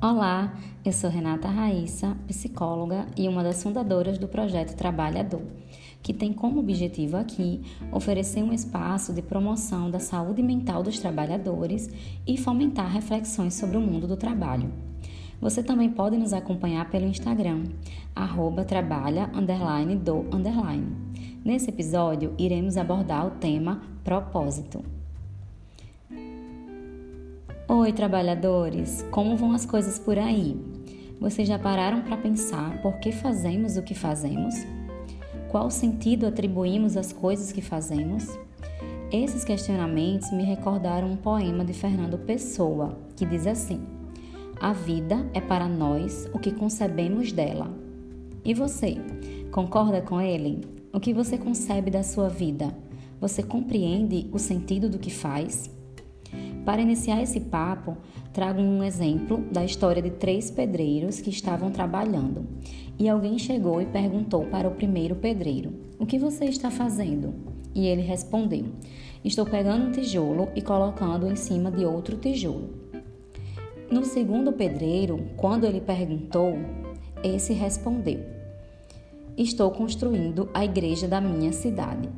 Olá, eu sou Renata Raíssa, psicóloga e uma das fundadoras do projeto Trabalhador, que tem como objetivo aqui oferecer um espaço de promoção da saúde mental dos trabalhadores e fomentar reflexões sobre o mundo do trabalho. Você também pode nos acompanhar pelo Instagram, arroba trabalha, underline, do, underline. Nesse episódio, iremos abordar o tema propósito. Oi, trabalhadores! Como vão as coisas por aí? Vocês já pararam para pensar por que fazemos o que fazemos? Qual sentido atribuímos às coisas que fazemos? Esses questionamentos me recordaram um poema de Fernando Pessoa, que diz assim: A vida é para nós o que concebemos dela. E você, concorda com ele? O que você concebe da sua vida? Você compreende o sentido do que faz? Para iniciar esse papo, trago um exemplo da história de três pedreiros que estavam trabalhando. E alguém chegou e perguntou para o primeiro pedreiro: O que você está fazendo? E ele respondeu: Estou pegando um tijolo e colocando em cima de outro tijolo. No segundo pedreiro, quando ele perguntou, esse respondeu: Estou construindo a igreja da minha cidade.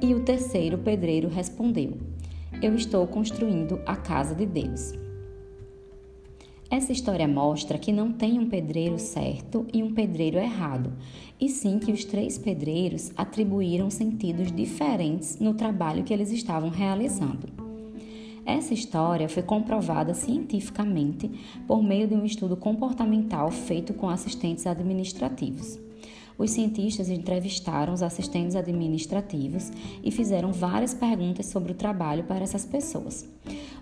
E o terceiro pedreiro respondeu: eu estou construindo a casa de Deus. Essa história mostra que não tem um pedreiro certo e um pedreiro errado, e sim que os três pedreiros atribuíram sentidos diferentes no trabalho que eles estavam realizando. Essa história foi comprovada cientificamente por meio de um estudo comportamental feito com assistentes administrativos. Os cientistas entrevistaram os assistentes administrativos e fizeram várias perguntas sobre o trabalho para essas pessoas.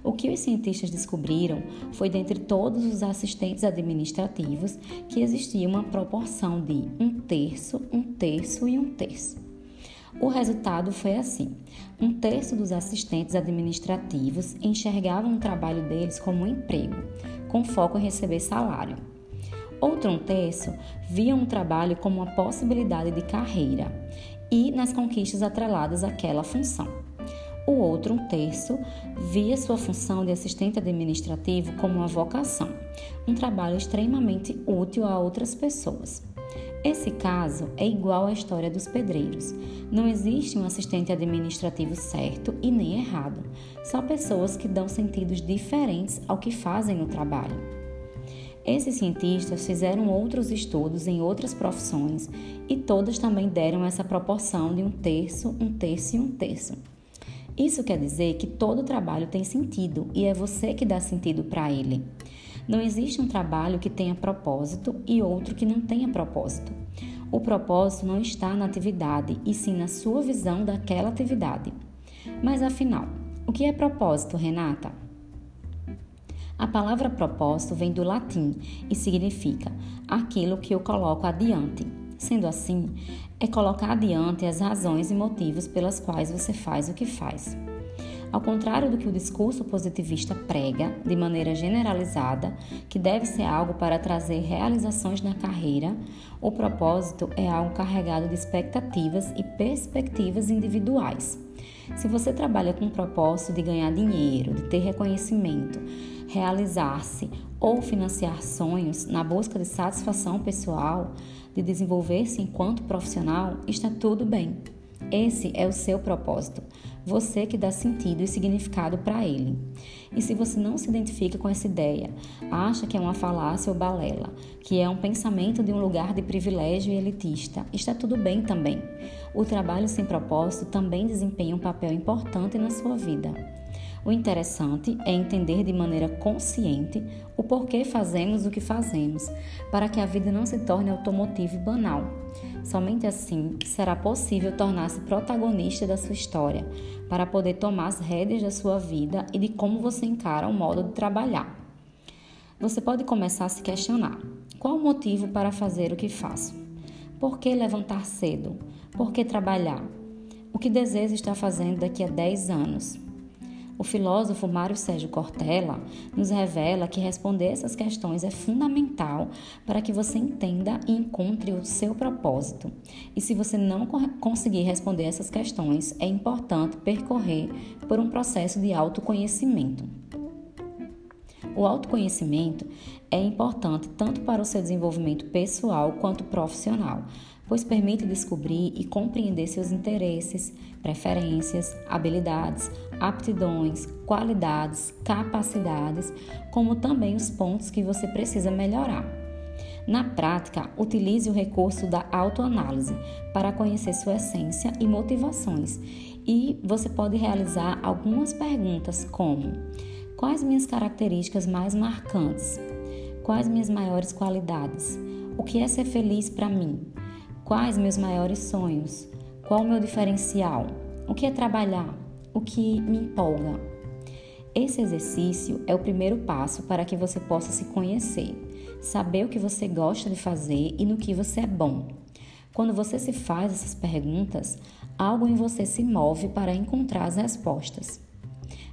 O que os cientistas descobriram foi, dentre todos os assistentes administrativos, que existia uma proporção de um terço, um terço e um terço. O resultado foi assim: um terço dos assistentes administrativos enxergavam o trabalho deles como um emprego, com foco em receber salário. Outro um terço via um trabalho como uma possibilidade de carreira e nas conquistas atreladas àquela função. O outro um terço via sua função de assistente administrativo como uma vocação, um trabalho extremamente útil a outras pessoas. Esse caso é igual à história dos pedreiros. Não existe um assistente administrativo certo e nem errado, só pessoas que dão sentidos diferentes ao que fazem no trabalho. Esses cientistas fizeram outros estudos em outras profissões e todas também deram essa proporção de um terço, um terço e um terço. Isso quer dizer que todo trabalho tem sentido e é você que dá sentido para ele. Não existe um trabalho que tenha propósito e outro que não tenha propósito. O propósito não está na atividade, e sim na sua visão daquela atividade. Mas afinal, o que é propósito, Renata? A palavra propósito vem do latim e significa aquilo que eu coloco adiante. Sendo assim, é colocar adiante as razões e motivos pelas quais você faz o que faz. Ao contrário do que o discurso positivista prega, de maneira generalizada, que deve ser algo para trazer realizações na carreira, o propósito é algo carregado de expectativas e perspectivas individuais. Se você trabalha com o propósito de ganhar dinheiro, de ter reconhecimento, realizar-se ou financiar sonhos na busca de satisfação pessoal, de desenvolver-se enquanto profissional, está tudo bem. Esse é o seu propósito, você que dá sentido e significado para ele. E se você não se identifica com essa ideia, acha que é uma falácia ou balela, que é um pensamento de um lugar de privilégio e elitista, está tudo bem também. O trabalho sem propósito também desempenha um papel importante na sua vida. O interessante é entender de maneira consciente o porquê fazemos o que fazemos, para que a vida não se torne automotiva e banal. Somente assim será possível tornar-se protagonista da sua história, para poder tomar as rédeas da sua vida e de como você encara o modo de trabalhar. Você pode começar a se questionar: qual o motivo para fazer o que faço? Por que levantar cedo? Por que trabalhar? O que desejo estar fazendo daqui a 10 anos? O filósofo Mário Sérgio Cortella nos revela que responder essas questões é fundamental para que você entenda e encontre o seu propósito. E se você não conseguir responder essas questões, é importante percorrer por um processo de autoconhecimento. O autoconhecimento é importante tanto para o seu desenvolvimento pessoal quanto profissional, pois permite descobrir e compreender seus interesses, preferências, habilidades, aptidões, qualidades, capacidades, como também os pontos que você precisa melhorar. Na prática, utilize o recurso da autoanálise para conhecer sua essência e motivações, e você pode realizar algumas perguntas como: quais minhas características mais marcantes? Quais minhas maiores qualidades? O que é ser feliz para mim? Quais meus maiores sonhos? Qual o meu diferencial? O que é trabalhar? O que me empolga? Esse exercício é o primeiro passo para que você possa se conhecer, saber o que você gosta de fazer e no que você é bom. Quando você se faz essas perguntas, algo em você se move para encontrar as respostas.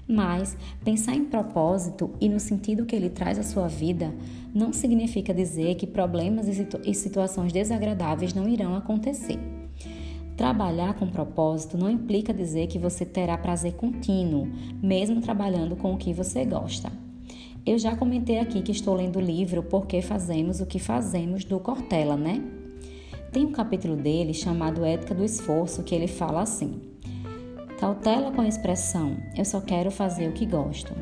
Mas pensar em propósito e no sentido que ele traz à sua vida não significa dizer que problemas e situações desagradáveis não irão acontecer. Trabalhar com propósito não implica dizer que você terá prazer contínuo, mesmo trabalhando com o que você gosta. Eu já comentei aqui que estou lendo o livro Por que Fazemos o que Fazemos do Cortella, né? Tem um capítulo dele chamado Ética do Esforço que ele fala assim. Cautela com a expressão eu só quero fazer o que gosto.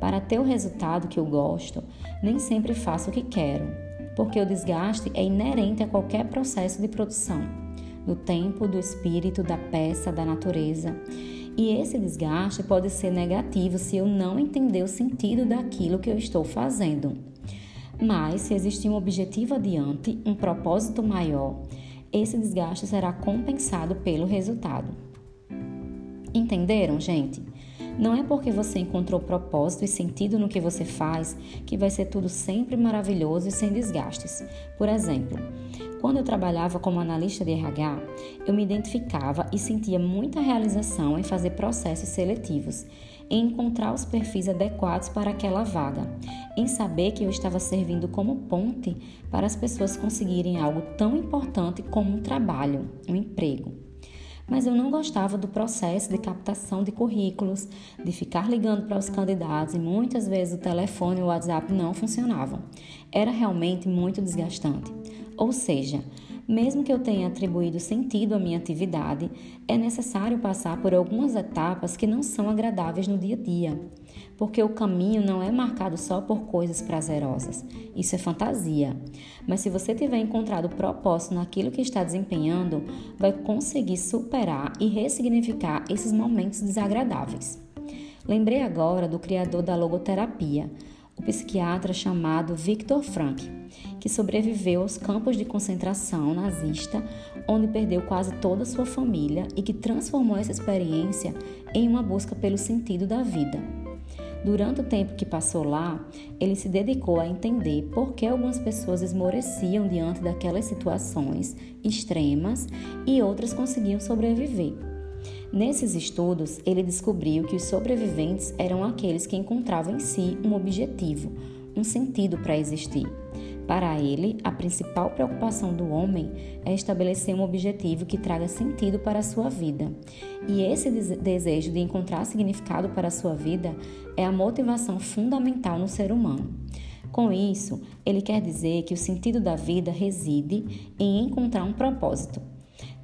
Para ter o resultado que eu gosto, nem sempre faço o que quero, porque o desgaste é inerente a qualquer processo de produção, do tempo, do espírito, da peça, da natureza. E esse desgaste pode ser negativo se eu não entender o sentido daquilo que eu estou fazendo. Mas se existir um objetivo adiante, um propósito maior, esse desgaste será compensado pelo resultado. Entenderam, gente? Não é porque você encontrou propósito e sentido no que você faz que vai ser tudo sempre maravilhoso e sem desgastes. Por exemplo, quando eu trabalhava como analista de RH, eu me identificava e sentia muita realização em fazer processos seletivos, em encontrar os perfis adequados para aquela vaga, em saber que eu estava servindo como ponte para as pessoas conseguirem algo tão importante como um trabalho, um emprego mas eu não gostava do processo de captação de currículos, de ficar ligando para os candidatos e muitas vezes o telefone e o WhatsApp não funcionavam. Era realmente muito desgastante. Ou seja, mesmo que eu tenha atribuído sentido à minha atividade, é necessário passar por algumas etapas que não são agradáveis no dia a dia, porque o caminho não é marcado só por coisas prazerosas. Isso é fantasia. Mas se você tiver encontrado propósito naquilo que está desempenhando, vai conseguir superar e ressignificar esses momentos desagradáveis. Lembrei agora do criador da logoterapia, o psiquiatra chamado Viktor Frankl, que sobreviveu aos campos de concentração nazista, onde perdeu quase toda a sua família e que transformou essa experiência em uma busca pelo sentido da vida. Durante o tempo que passou lá, ele se dedicou a entender por que algumas pessoas esmoreciam diante daquelas situações extremas e outras conseguiam sobreviver. Nesses estudos, ele descobriu que os sobreviventes eram aqueles que encontravam em si um objetivo, um sentido para existir. Para ele, a principal preocupação do homem é estabelecer um objetivo que traga sentido para a sua vida. E esse desejo de encontrar significado para a sua vida é a motivação fundamental no ser humano. Com isso, ele quer dizer que o sentido da vida reside em encontrar um propósito,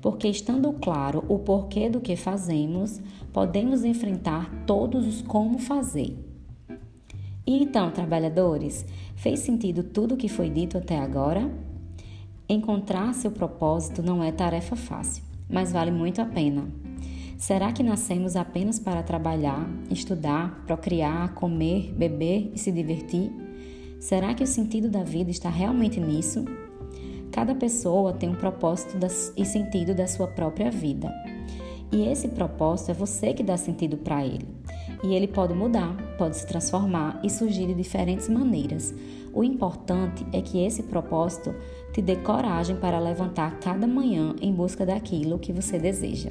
porque estando claro o porquê do que fazemos, podemos enfrentar todos os como fazer. E então, trabalhadores, fez sentido tudo o que foi dito até agora? Encontrar seu propósito não é tarefa fácil, mas vale muito a pena. Será que nascemos apenas para trabalhar, estudar, procriar, comer, beber e se divertir? Será que o sentido da vida está realmente nisso? Cada pessoa tem um propósito e sentido da sua própria vida. E esse propósito é você que dá sentido para ele. E ele pode mudar, pode se transformar e surgir de diferentes maneiras. O importante é que esse propósito te dê coragem para levantar cada manhã em busca daquilo que você deseja.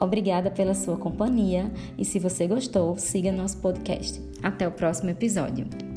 Obrigada pela sua companhia e se você gostou, siga nosso podcast. Até o próximo episódio.